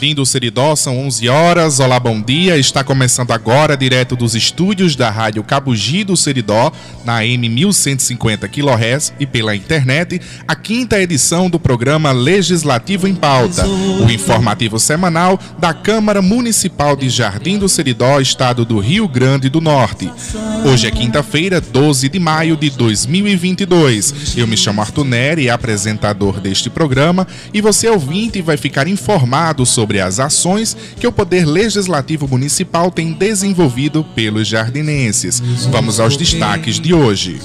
Jardim do Seridó, são 11 horas. Olá, bom dia. Está começando agora, direto dos estúdios da Rádio Cabugi do Seridó, na M 1150 kHz e pela internet, a quinta edição do programa Legislativo em Pauta, o informativo semanal da Câmara Municipal de Jardim do Seridó, estado do Rio Grande do Norte. Hoje é quinta-feira, 12 de maio de 2022. Eu me chamo Arthur Neri, apresentador deste programa, e você ouvinte vai ficar informado sobre sobre as ações que o Poder Legislativo Municipal tem desenvolvido pelos jardinenses. Vamos aos destaques de hoje.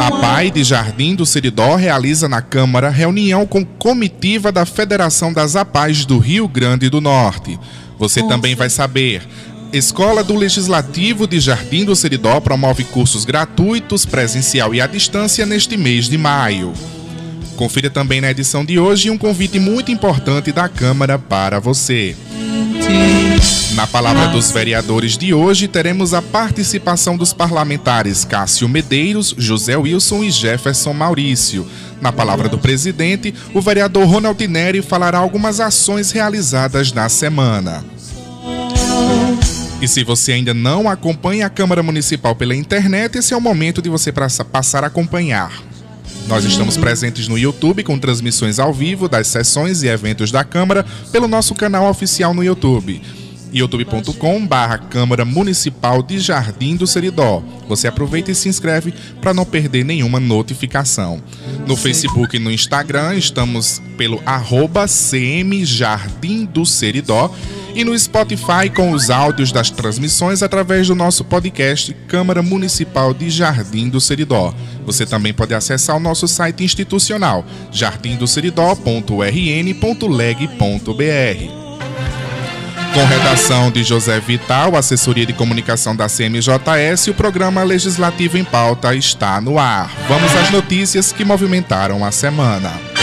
A PAI de Jardim do Seridó realiza na Câmara reunião com comitiva da Federação das APAIs do Rio Grande do Norte. Você também vai saber. Escola do Legislativo de Jardim do Seridó promove cursos gratuitos, presencial e à distância neste mês de maio. Confira também na edição de hoje um convite muito importante da Câmara para você. Na palavra dos vereadores de hoje, teremos a participação dos parlamentares Cássio Medeiros, José Wilson e Jefferson Maurício. Na palavra do presidente, o vereador Ronald Neri falará algumas ações realizadas na semana. E se você ainda não acompanha a Câmara Municipal pela internet, esse é o momento de você passar a acompanhar. Nós estamos presentes no YouTube com transmissões ao vivo das sessões e eventos da Câmara pelo nosso canal oficial no YouTube youtube.com barra Câmara Municipal de Jardim do Seridó. Você aproveita e se inscreve para não perder nenhuma notificação. No Facebook e no Instagram estamos pelo arroba CM Jardim do Seridó e no Spotify com os áudios das transmissões através do nosso podcast Câmara Municipal de Jardim do Seridó. Você também pode acessar o nosso site institucional jardindoseridó.rn.leg.br. Com redação de José Vital, assessoria de comunicação da CMJS, o programa Legislativo em Pauta está no ar. Vamos às notícias que movimentaram a semana.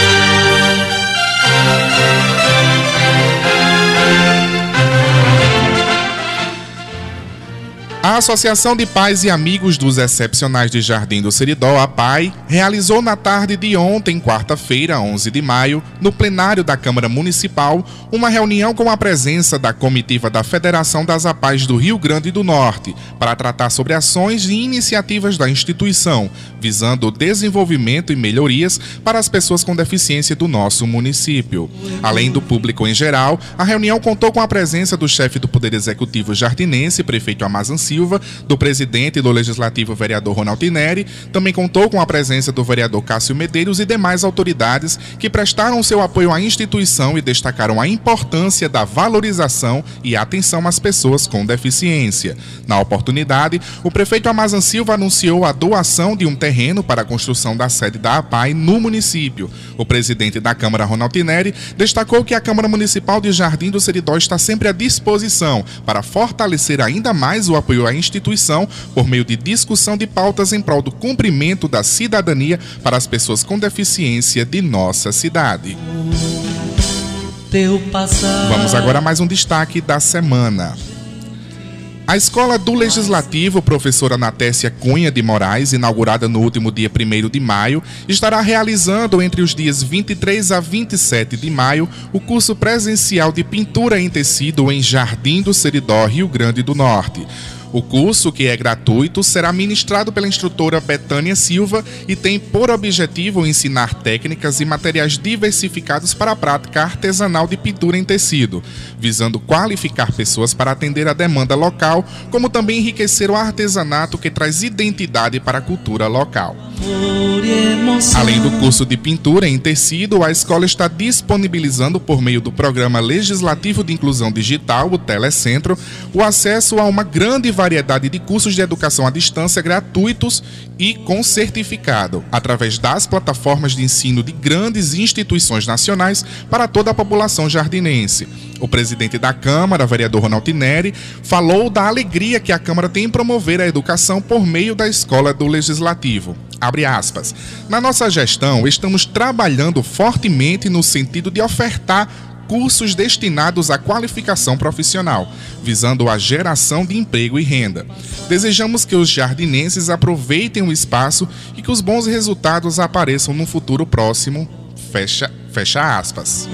A Associação de Pais e Amigos dos Excepcionais de Jardim do Seridó, a PAI, realizou na tarde de ontem, quarta-feira, 11 de maio, no plenário da Câmara Municipal, uma reunião com a presença da comitiva da Federação das APAIs do Rio Grande do Norte, para tratar sobre ações e iniciativas da instituição, visando o desenvolvimento e melhorias para as pessoas com deficiência do nosso município. Além do público em geral, a reunião contou com a presença do chefe do Poder Executivo jardinense, prefeito Amazon Silva, do presidente do Legislativo, vereador Ronaldo Neri, também contou com a presença do vereador Cássio Medeiros e demais autoridades que prestaram seu apoio à instituição e destacaram a importância da valorização e atenção às pessoas com deficiência. Na oportunidade, o prefeito Amazon Silva anunciou a doação de um terreno para a construção da sede da APAI no município. O presidente da Câmara, Ronaldo Neri, destacou que a Câmara Municipal de Jardim do Seridó está sempre à disposição para fortalecer ainda mais o apoio apoio à instituição por meio de discussão de pautas em prol do cumprimento da cidadania para as pessoas com deficiência de nossa cidade. Vamos agora a mais um destaque da semana. A Escola do Legislativo, professora Natécia Cunha de Moraes, inaugurada no último dia 1 de maio, estará realizando entre os dias 23 a 27 de maio o curso presencial de pintura em tecido em Jardim do Seridó, Rio Grande do Norte. O curso, que é gratuito, será ministrado pela instrutora Betânia Silva e tem por objetivo ensinar técnicas e materiais diversificados para a prática artesanal de pintura em tecido, visando qualificar pessoas para atender a demanda local, como também enriquecer o artesanato que traz identidade para a cultura local. Além do curso de pintura em tecido, a escola está disponibilizando, por meio do Programa Legislativo de Inclusão Digital, o Telecentro, o acesso a uma grande variedade de cursos de educação à distância gratuitos e com certificado, através das plataformas de ensino de grandes instituições nacionais para toda a população jardinense. O presidente da Câmara, vereador Ronaldo Neri, falou da alegria que a Câmara tem em promover a educação por meio da Escola do Legislativo. Abre aspas. Na nossa gestão, estamos trabalhando fortemente no sentido de ofertar cursos destinados à qualificação profissional, visando a geração de emprego e renda. Desejamos que os jardinenses aproveitem o espaço e que os bons resultados apareçam no futuro próximo. Fecha, fecha aspas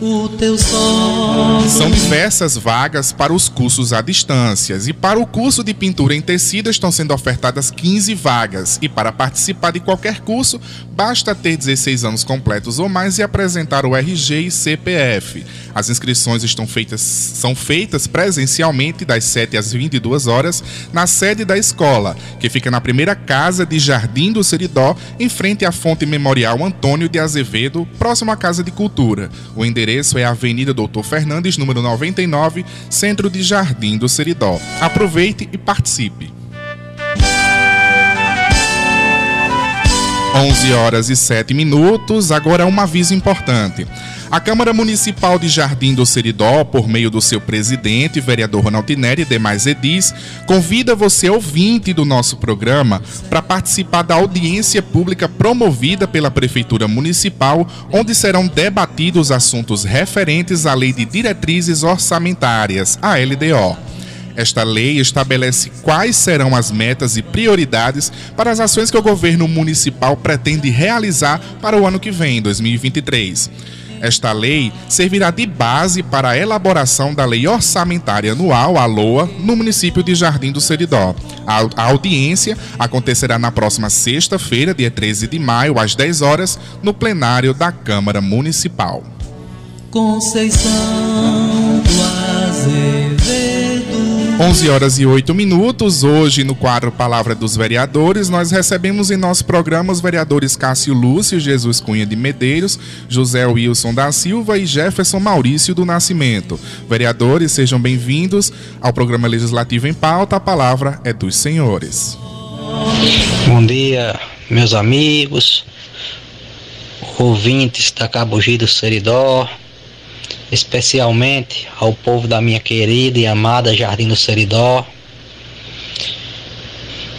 o teu sol. São diversas vagas para os cursos à distância e para o curso de pintura em tecido estão sendo ofertadas 15 vagas e para participar de qualquer curso basta ter 16 anos completos ou mais e apresentar o RG e CPF. As inscrições estão feitas, são feitas presencialmente das 7 às 22 horas na sede da escola, que fica na primeira casa de Jardim do Seridó, em frente à Fonte Memorial Antônio de Azevedo, próximo à Casa de Cultura. O endereço é a Avenida Doutor Fernandes, número 99, centro de Jardim do Seridó. Aproveite e participe. 11 horas e 7 minutos. Agora um aviso importante. A Câmara Municipal de Jardim do Seridó, por meio do seu presidente, vereador Ronaldo Neri e demais edis, convida você, ouvinte do nosso programa, para participar da audiência pública promovida pela Prefeitura Municipal, onde serão debatidos assuntos referentes à Lei de Diretrizes Orçamentárias, a LDO. Esta lei estabelece quais serão as metas e prioridades para as ações que o governo municipal pretende realizar para o ano que vem, 2023. Esta lei servirá de base para a elaboração da Lei Orçamentária Anual, a LOA, no município de Jardim do Seridó. A audiência acontecerá na próxima sexta-feira, dia 13 de maio, às 10 horas, no plenário da Câmara Municipal. Conceição 11 horas e 8 minutos. Hoje, no quadro Palavra dos Vereadores, nós recebemos em nosso programa os vereadores Cássio Lúcio, Jesus Cunha de Medeiros, José Wilson da Silva e Jefferson Maurício do Nascimento. Vereadores, sejam bem-vindos ao programa Legislativo em Pauta. A palavra é dos senhores. Bom dia, meus amigos, ouvintes da Cabugi do Seridó especialmente ao povo da minha querida e amada Jardim do Seridó.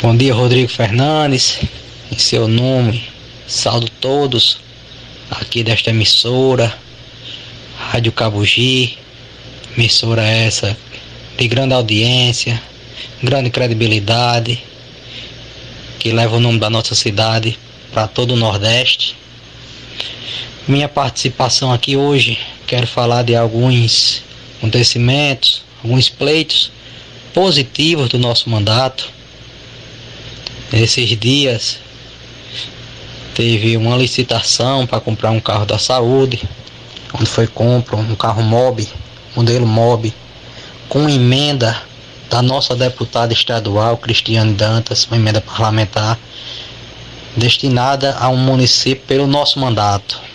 Bom dia, Rodrigo Fernandes. Em seu nome, saldo todos aqui desta emissora, Rádio Cabugi. Emissora essa de grande audiência, grande credibilidade, que leva o nome da nossa cidade para todo o Nordeste. Minha participação aqui hoje quero falar de alguns acontecimentos, alguns pleitos positivos do nosso mandato. Esses dias teve uma licitação para comprar um carro da saúde, onde foi compra um carro MOB, modelo MOB, com emenda da nossa deputada estadual Cristiane Dantas, uma emenda parlamentar destinada a um município pelo nosso mandato.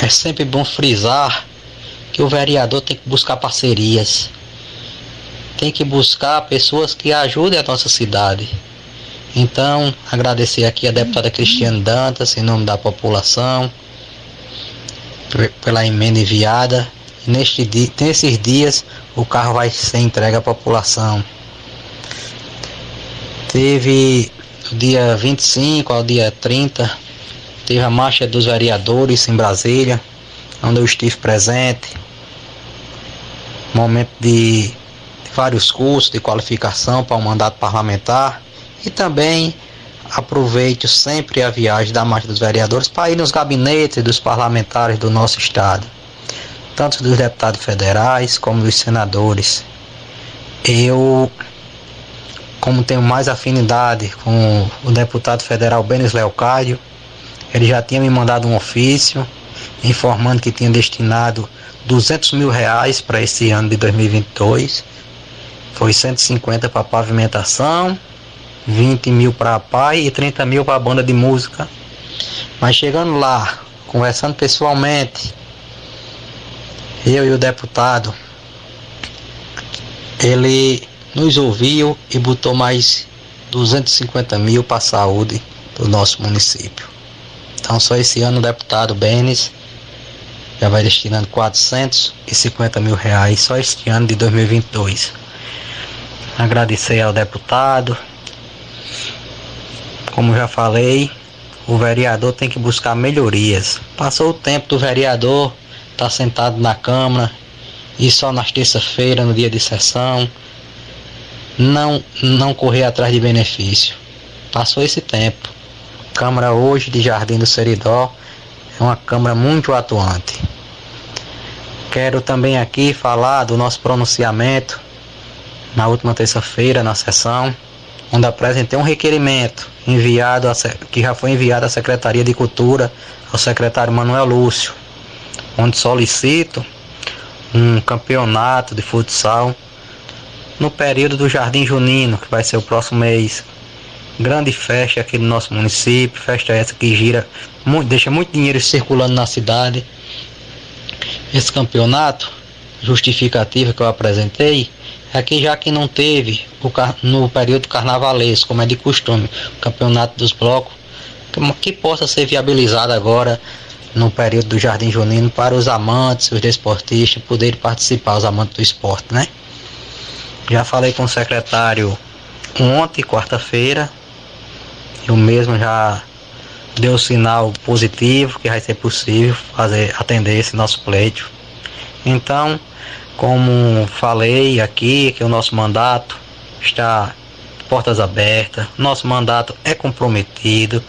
É sempre bom frisar que o vereador tem que buscar parcerias, tem que buscar pessoas que ajudem a nossa cidade. Então, agradecer aqui a deputada Cristiane Dantas, em nome da população, pela emenda enviada. Neste dia, nesses dias, o carro vai ser entregue à população. Teve do dia 25 ao dia 30 Teve a marcha dos vereadores em Brasília, onde eu estive presente. Momento de, vários cursos de qualificação para o mandato parlamentar. E também aproveito sempre a viagem da Marcha dos Vereadores para ir nos gabinetes dos parlamentares do nosso estado, tanto dos deputados federais como dos senadores. Eu, como tenho mais afinidade com o deputado federal Benes Leocádio, ele já tinha me mandado um ofício informando que tinha destinado 200 mil reais para esse ano de 2022. Foi 150 para pavimentação, 20 mil para a PAI e 30 mil para a banda de música. Mas chegando lá, conversando pessoalmente, eu e o deputado, ele nos ouviu e botou mais 250 mil para a saúde do nosso município. Então só esse ano o deputado Benes já vai destinando 450 mil reais só este ano de 2022. Agradecer ao deputado. Como já falei, o vereador tem que buscar melhorias. Passou o tempo do vereador estar tá sentado na Câmara e só nas terça-feira, no dia de sessão, não, não correr atrás de benefício. Passou esse tempo. Câmara hoje de Jardim do Seridó é uma Câmara muito atuante. Quero também aqui falar do nosso pronunciamento na última terça-feira na sessão, onde apresentei um requerimento enviado a, que já foi enviado à Secretaria de Cultura ao secretário Manuel Lúcio, onde solicito um campeonato de futsal no período do Jardim Junino, que vai ser o próximo mês. Grande festa aqui no nosso município, festa essa que gira, muito, deixa muito dinheiro circulando na cidade. Esse campeonato, justificativa que eu apresentei, aqui já que não teve no período carnavalesco, como é de costume, o campeonato dos blocos, que, que possa ser viabilizado agora no período do Jardim Junino para os amantes, os desportistas poderem participar, os amantes do esporte, né? Já falei com o secretário ontem, quarta-feira, e mesmo já deu sinal positivo que vai ser possível fazer atender esse nosso pleito. Então, como falei aqui, que o nosso mandato está portas abertas, nosso mandato é comprometido,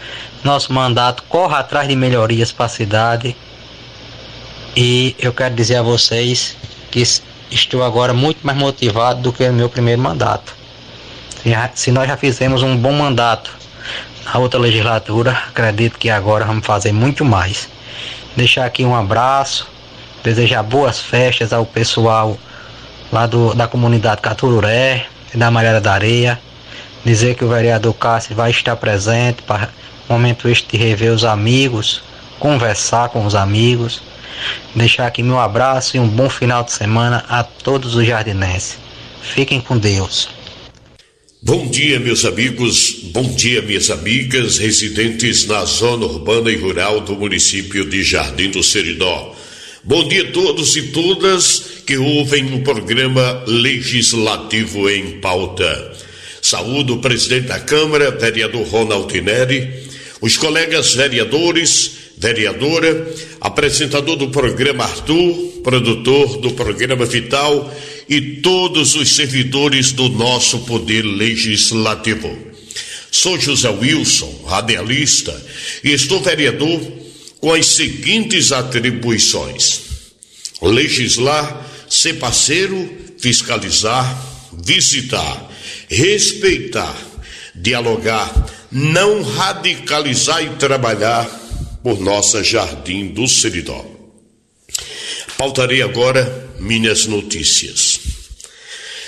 nosso mandato corre atrás de melhorias para a cidade. E eu quero dizer a vocês que estou agora muito mais motivado do que no meu primeiro mandato. Se nós já fizemos um bom mandato na outra legislatura, acredito que agora vamos fazer muito mais. Deixar aqui um abraço, desejar boas festas ao pessoal lá do, da comunidade Catururé e da Malhada da Areia. Dizer que o vereador Cássio vai estar presente para momento este de rever os amigos, conversar com os amigos Deixar aqui meu abraço e um bom final de semana a todos os jardinenses. Fiquem com Deus. Bom dia, meus amigos, bom dia, minhas amigas, residentes na zona urbana e rural do município de Jardim do Seridó. Bom dia a todos e todas que ouvem o programa Legislativo em Pauta. Saúdo o presidente da Câmara, vereador Ronald Neri, os colegas vereadores, vereadora, apresentador do programa Arthur, produtor do programa Vital e todos os servidores do nosso Poder Legislativo. Sou José Wilson, radialista, e estou vereador com as seguintes atribuições: legislar, ser parceiro, fiscalizar, visitar, respeitar, dialogar, não radicalizar e trabalhar por nossa Jardim do Seridó. Pautarei agora minhas notícias.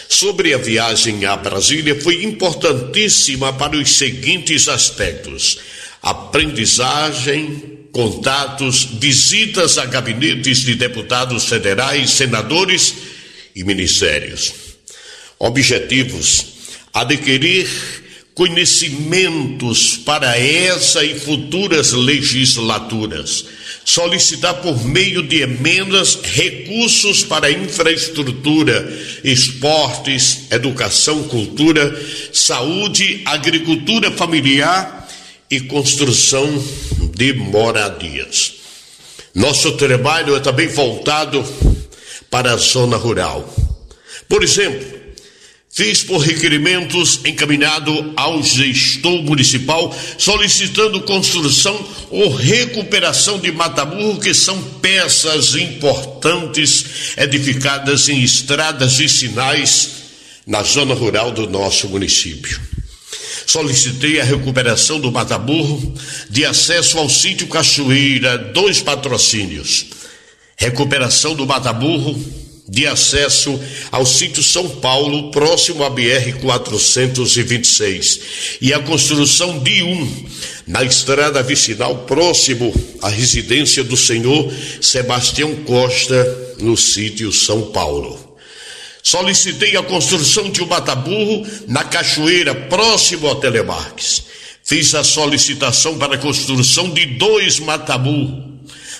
Sobre a viagem a Brasília, foi importantíssima para os seguintes aspectos: aprendizagem, contatos, visitas a gabinetes de deputados federais, senadores e ministérios. Objetivos: adquirir conhecimentos para essa e futuras legislaturas. Solicitar por meio de emendas recursos para infraestrutura, esportes, educação, cultura, saúde, agricultura familiar e construção de moradias. Nosso trabalho é também voltado para a zona rural. Por exemplo, Fiz por requerimentos encaminhado ao gestor municipal solicitando construção ou recuperação de mataburro, que são peças importantes edificadas em estradas e sinais na zona rural do nosso município. Solicitei a recuperação do mataburro de acesso ao sítio Cachoeira, dois patrocínios. Recuperação do mataburro de acesso ao sítio São Paulo, próximo à BR 426, e a construção de um na estrada vicinal próximo à residência do senhor Sebastião Costa, no sítio São Paulo. Solicitei a construção de um mataburro na cachoeira próximo ao Telemarques. Fiz a solicitação para a construção de dois mataburros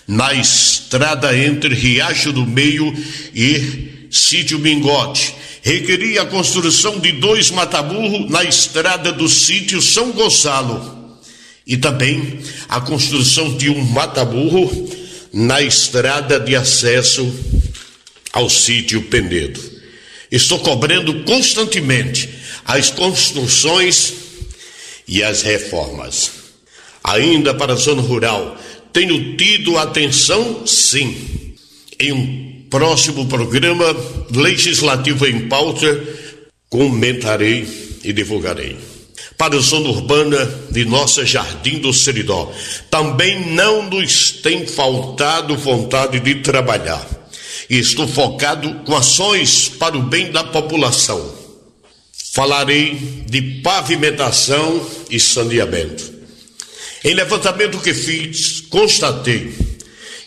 nas estrada entre Riacho do Meio e Sítio Mingote. Requeria a construção de dois mataburros na estrada do sítio São Gonçalo e também a construção de um mataburro na estrada de acesso ao sítio Penedo. Estou cobrando constantemente as construções e as reformas. Ainda para a zona rural, tenho tido atenção, sim. Em um próximo programa legislativo em pauta, comentarei e divulgarei. Para a zona urbana de nossa Jardim do Seridó, também não nos tem faltado vontade de trabalhar. Estou focado com ações para o bem da população. Falarei de pavimentação e saneamento. Em levantamento que fiz, constatei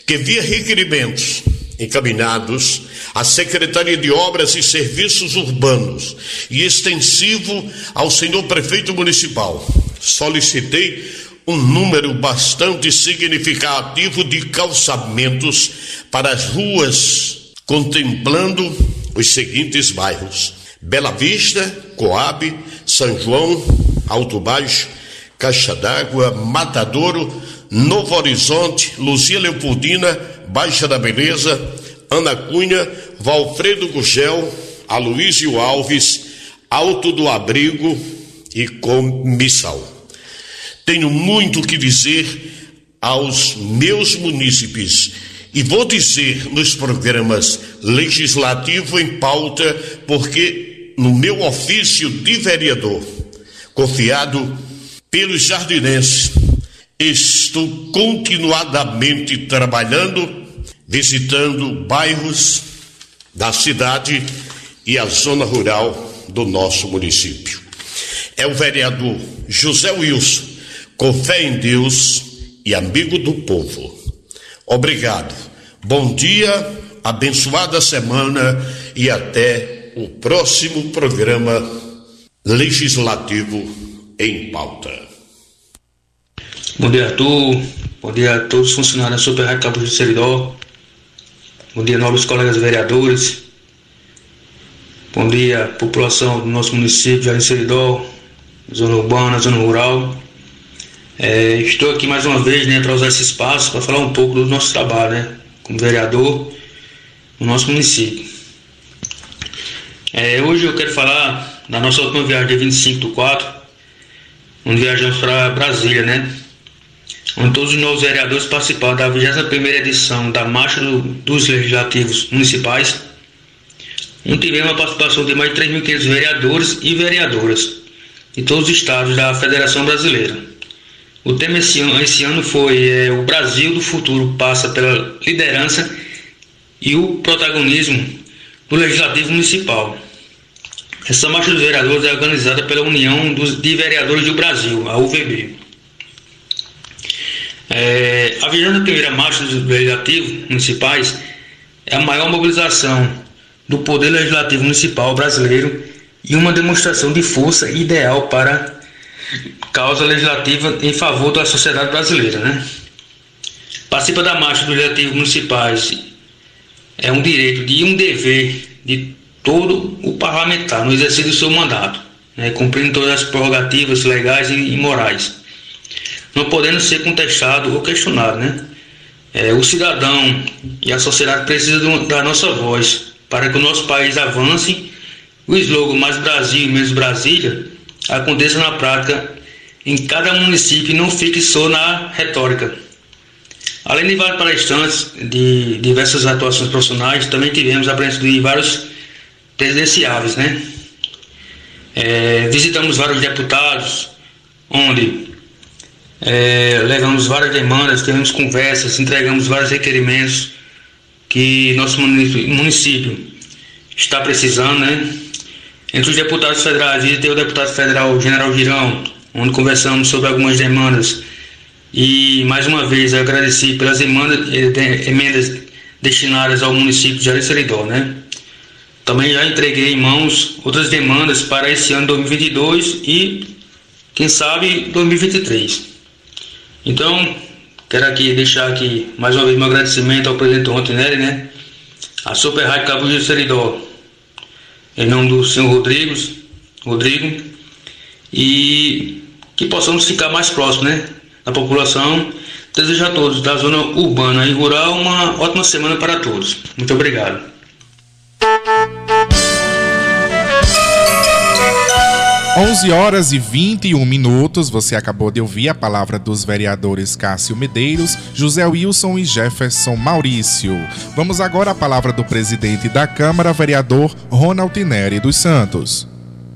que via requerimentos encaminhados à Secretaria de Obras e Serviços Urbanos e extensivo ao senhor prefeito municipal. Solicitei um número bastante significativo de calçamentos para as ruas, contemplando os seguintes bairros: Bela Vista, Coab, São João, Alto Baixo, Caixa d'Água, Matadouro, Novo Horizonte, Luzia Leopoldina, Baixa da Beleza, Ana Cunha, Valfredo Gugel, Aloísio Alves, Alto do Abrigo e Comissal. Tenho muito que dizer aos meus munícipes e vou dizer nos programas legislativo em pauta, porque no meu ofício de vereador, confiado pelos jardinenses. Estou continuadamente trabalhando, visitando bairros da cidade e a zona rural do nosso município. É o vereador José Wilson, com fé em Deus e amigo do povo. Obrigado. Bom dia, abençoada semana e até o próximo programa legislativo em pauta. Bom dia, Arthur. Bom dia a todos os funcionários da Super Rádio Cabo de Seridó. Bom dia, nobres colegas vereadores. Bom dia, população do nosso município Jardim Seridó, zona urbana, zona rural. É, estou aqui mais uma vez né, para usar esse espaço para falar um pouco do nosso trabalho, né, como vereador no nosso município. É, hoje eu quero falar da nossa última viagem, dia 25 do 4, onde viajamos para Brasília, né? Onde todos os novos vereadores participaram da 21 edição da Marcha do, dos Legislativos Municipais, onde tivemos a participação de mais de 3.500 vereadores e vereadoras de todos os estados da Federação Brasileira. O tema esse ano, esse ano foi é, O Brasil do Futuro passa pela liderança e o protagonismo do Legislativo Municipal. Essa marcha dos vereadores é organizada pela União dos, de Vereadores do Brasil, a UVB. É, a 21 Marcha dos Legislativos Municipais é a maior mobilização do Poder Legislativo Municipal brasileiro e uma demonstração de força ideal para causa legislativa em favor da sociedade brasileira. Né? Participa da Marcha dos Legislativos Municipais é um direito e um dever de todo o parlamentar no exercício do seu mandato, né, cumprindo todas as prerrogativas legais e, e morais, não podendo ser contestado ou questionado. Né? É, o cidadão e a sociedade precisam da nossa voz para que o nosso país avance. O slogan Mais Brasil e Menos Brasília aconteça na prática em cada município e não fique só na retórica. Além de vários palestrantes de diversas atuações profissionais, também tivemos a presença de vários presidenciáveis, né? É, visitamos vários deputados, onde é, levamos várias demandas, tivemos conversas, entregamos vários requerimentos que nosso município está precisando, né? Entre os deputados federais, tem o deputado federal General Girão, onde conversamos sobre algumas demandas. E mais uma vez agradeci pelas eh, emendas destinadas ao município de Ariceridó, né? Também já entreguei em mãos outras demandas para esse ano 2022 e, quem sabe, 2023. Então, Quero aqui deixar aqui mais uma vez meu agradecimento ao presidente Rontinelli, né? A Super Rádio Cabo de Seridó, em nome do senhor Rodrigo, Rodrigo, e que possamos ficar mais próximos, né? Da população. Desejo a todos da zona urbana e rural uma ótima semana para todos. Muito obrigado. 11 horas e 21 minutos, você acabou de ouvir a palavra dos vereadores Cássio Medeiros, José Wilson e Jefferson Maurício. Vamos agora à palavra do presidente da Câmara, vereador Ronald Neri dos Santos.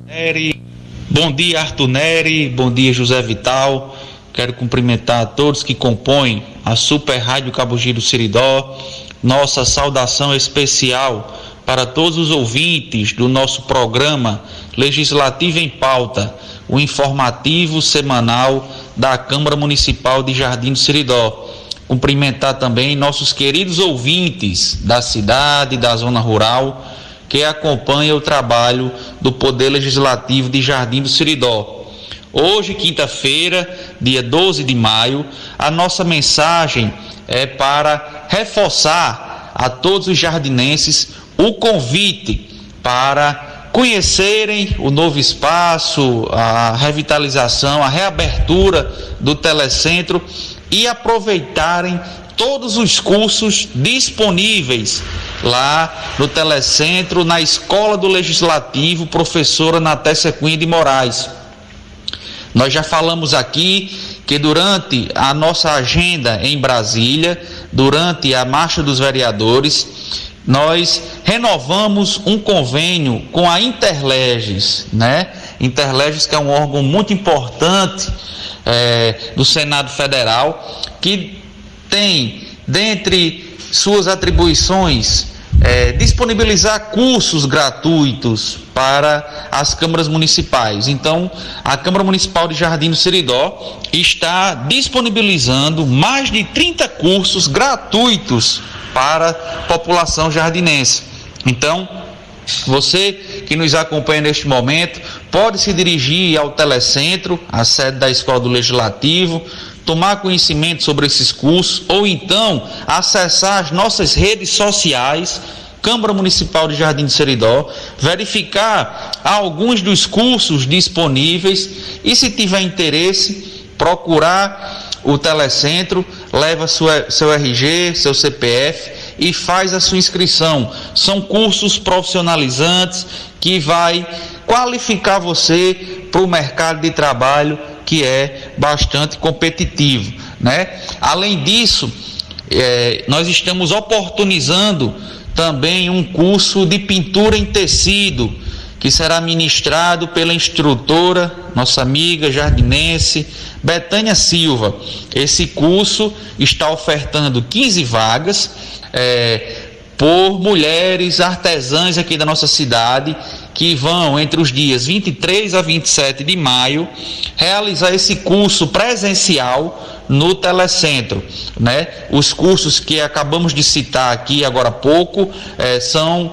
Neri, bom dia Arthur Neri, bom dia José Vital. Quero cumprimentar a todos que compõem a Super Rádio Cabo Giro Siridó. Nossa saudação especial para todos os ouvintes do nosso programa Legislativo em Pauta, o informativo semanal da Câmara Municipal de Jardim do Seridó. Cumprimentar também nossos queridos ouvintes da cidade, da zona rural, que acompanham o trabalho do Poder Legislativo de Jardim do Seridó. Hoje, quinta-feira, dia 12 de maio, a nossa mensagem é para reforçar a todos os jardinenses o convite para conhecerem o novo espaço, a revitalização, a reabertura do telecentro e aproveitarem todos os cursos disponíveis lá no telecentro, na Escola do Legislativo, professora Natécia Cunha de Moraes. Nós já falamos aqui que durante a nossa agenda em Brasília, durante a Marcha dos Vereadores, nós renovamos um convênio com a Interleges, né? Interleges que é um órgão muito importante é, do Senado Federal, que tem, dentre suas atribuições, é, disponibilizar cursos gratuitos para as câmaras municipais. Então, a Câmara Municipal de Jardim do Seridó está disponibilizando mais de 30 cursos gratuitos para a população jardinense. Então, você que nos acompanha neste momento pode se dirigir ao Telecentro, a sede da Escola do Legislativo, tomar conhecimento sobre esses cursos ou então acessar as nossas redes sociais, Câmara Municipal de Jardim de Seridó, verificar alguns dos cursos disponíveis e se tiver interesse, procurar o telecentro, leva sua, seu RG, seu CPF e faz a sua inscrição. São cursos profissionalizantes que vai qualificar você para o mercado de trabalho que é bastante competitivo, né? Além disso, é, nós estamos oportunizando também um curso de pintura em tecido que será ministrado pela instrutora, nossa amiga jardinense, Betânia Silva. Esse curso está ofertando 15 vagas é, por mulheres artesãs aqui da nossa cidade que vão entre os dias 23 a 27 de maio realizar esse curso presencial no telecentro, né? Os cursos que acabamos de citar aqui agora há pouco é, são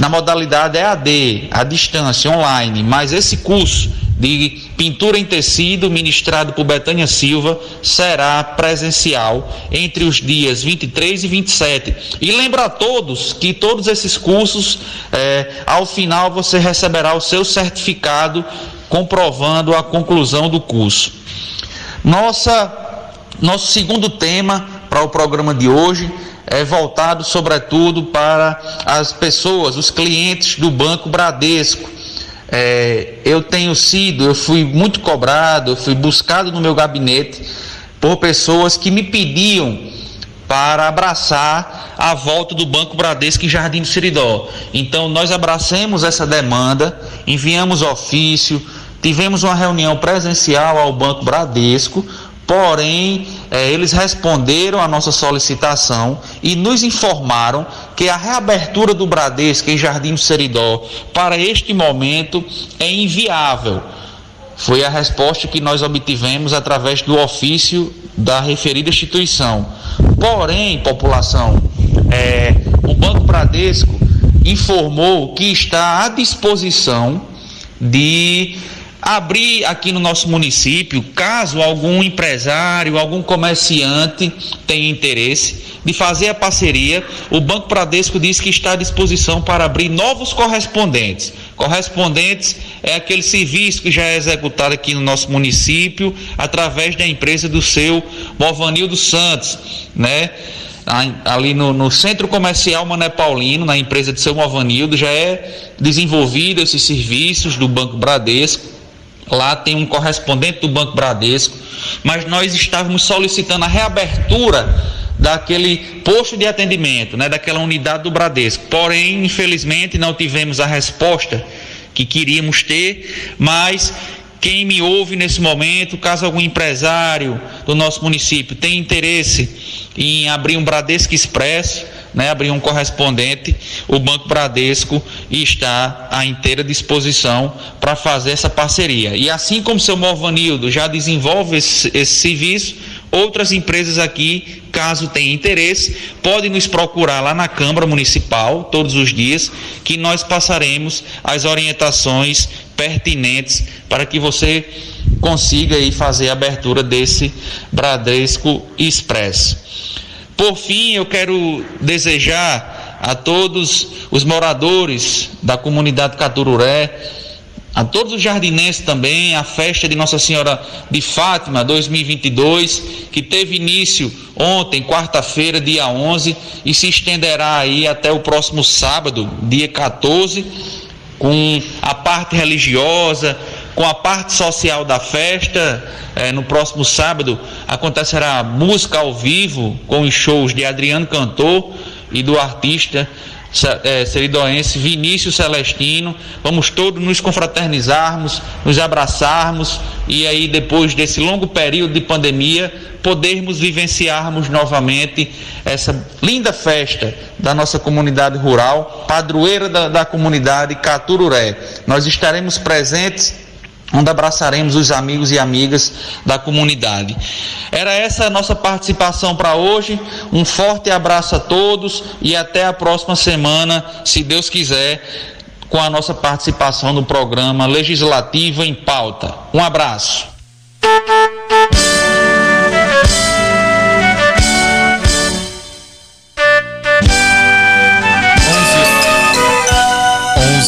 na modalidade EAD, à distância, online, mas esse curso de pintura em tecido, ministrado por Betânia Silva, será presencial entre os dias 23 e 27. E lembra a todos que todos esses cursos, é, ao final, você receberá o seu certificado comprovando a conclusão do curso. Nossa, nosso segundo tema para o programa de hoje é voltado sobretudo para as pessoas, os clientes do Banco Bradesco. É, eu tenho sido, eu fui muito cobrado, eu fui buscado no meu gabinete por pessoas que me pediam para abraçar a volta do Banco Bradesco em Jardim do Siridó. Então nós abracemos essa demanda, enviamos ofício, tivemos uma reunião presencial ao Banco Bradesco Porém, é, eles responderam à nossa solicitação e nos informaram que a reabertura do Bradesco em Jardim do Seridó para este momento é inviável. Foi a resposta que nós obtivemos através do ofício da referida instituição. Porém, população, é, o Banco Bradesco informou que está à disposição de abrir aqui no nosso município, caso algum empresário, algum comerciante tenha interesse de fazer a parceria, o Banco Bradesco diz que está à disposição para abrir novos correspondentes. Correspondentes é aquele serviço que já é executado aqui no nosso município através da empresa do seu Movanildo Santos, né? ali no, no, Centro Comercial Mané Paulino, na empresa de seu Movanildo, já é desenvolvido esses serviços do Banco Bradesco Lá tem um correspondente do Banco Bradesco, mas nós estávamos solicitando a reabertura daquele posto de atendimento, né, daquela unidade do Bradesco. Porém, infelizmente, não tivemos a resposta que queríamos ter, mas quem me ouve nesse momento, caso algum empresário do nosso município tenha interesse em abrir um Bradesco Expresso, né, abrir um correspondente, o Banco Bradesco está à inteira disposição para fazer essa parceria. E assim como o seu Morvanildo já desenvolve esse, esse serviço, outras empresas aqui, caso tenha interesse, podem nos procurar lá na Câmara Municipal todos os dias, que nós passaremos as orientações pertinentes para que você consiga aí fazer a abertura desse Bradesco Express. Por fim, eu quero desejar a todos os moradores da comunidade Catururé, a todos os jardinenses também, a festa de Nossa Senhora de Fátima 2022, que teve início ontem, quarta-feira, dia 11, e se estenderá aí até o próximo sábado, dia 14, com a parte religiosa, com a parte social da festa. É, no próximo sábado acontecerá música ao vivo com os shows de Adriano Cantor e do artista é, seridoense Vinícius Celestino. Vamos todos nos confraternizarmos, nos abraçarmos e aí depois desse longo período de pandemia podermos vivenciarmos novamente essa linda festa da nossa comunidade rural, padroeira da, da comunidade Catururé. Nós estaremos presentes onde abraçaremos os amigos e amigas da comunidade. Era essa a nossa participação para hoje. Um forte abraço a todos e até a próxima semana, se Deus quiser, com a nossa participação no programa Legislativo em Pauta. Um abraço.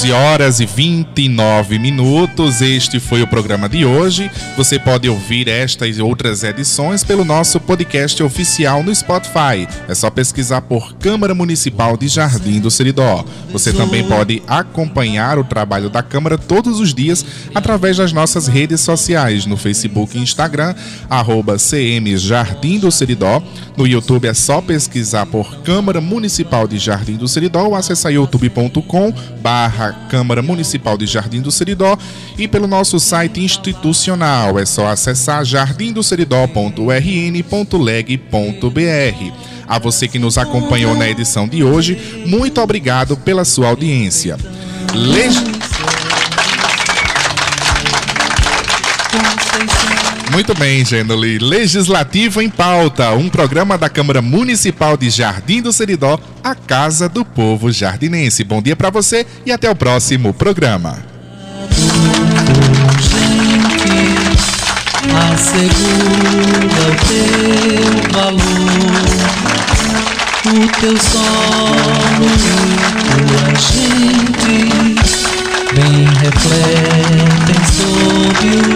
11 horas e 29 minutos. Este foi o programa de hoje. Você pode ouvir estas e outras edições pelo nosso podcast oficial no Spotify. É só pesquisar por Câmara Municipal de Jardim do Seridó. Você também pode acompanhar o trabalho da Câmara todos os dias através das nossas redes sociais, no Facebook e Instagram, arroba CM Jardim do Seridó. No YouTube é só pesquisar por Câmara Municipal de Jardim do Seridó ou acessar youtube.com barra Câmara Municipal de Jardim do Seridó e pelo nosso site institucional. É só acessar jardimdoseridó.rn.leg.br. A você que nos acompanhou na edição de hoje, muito obrigado pela sua audiência. Muito bem, Genoli. Legislativo em Pauta, um programa da Câmara Municipal de Jardim do Seridó, a Casa do Povo Jardinense. Bom dia para você e até o próximo programa. E bem refletem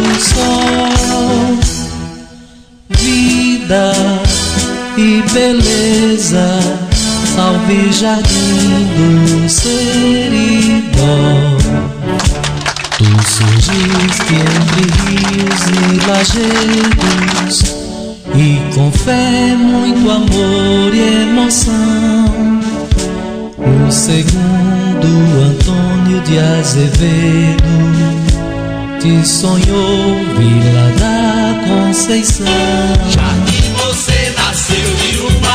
o sol. Vida e beleza, salve jardim do seridó. Tu surgiste entre rios e lajedos, e com fé, muito amor e emoção. O segundo Antônio de Azevedo te sonhou Vila da Conceição. Já que você nasceu de uma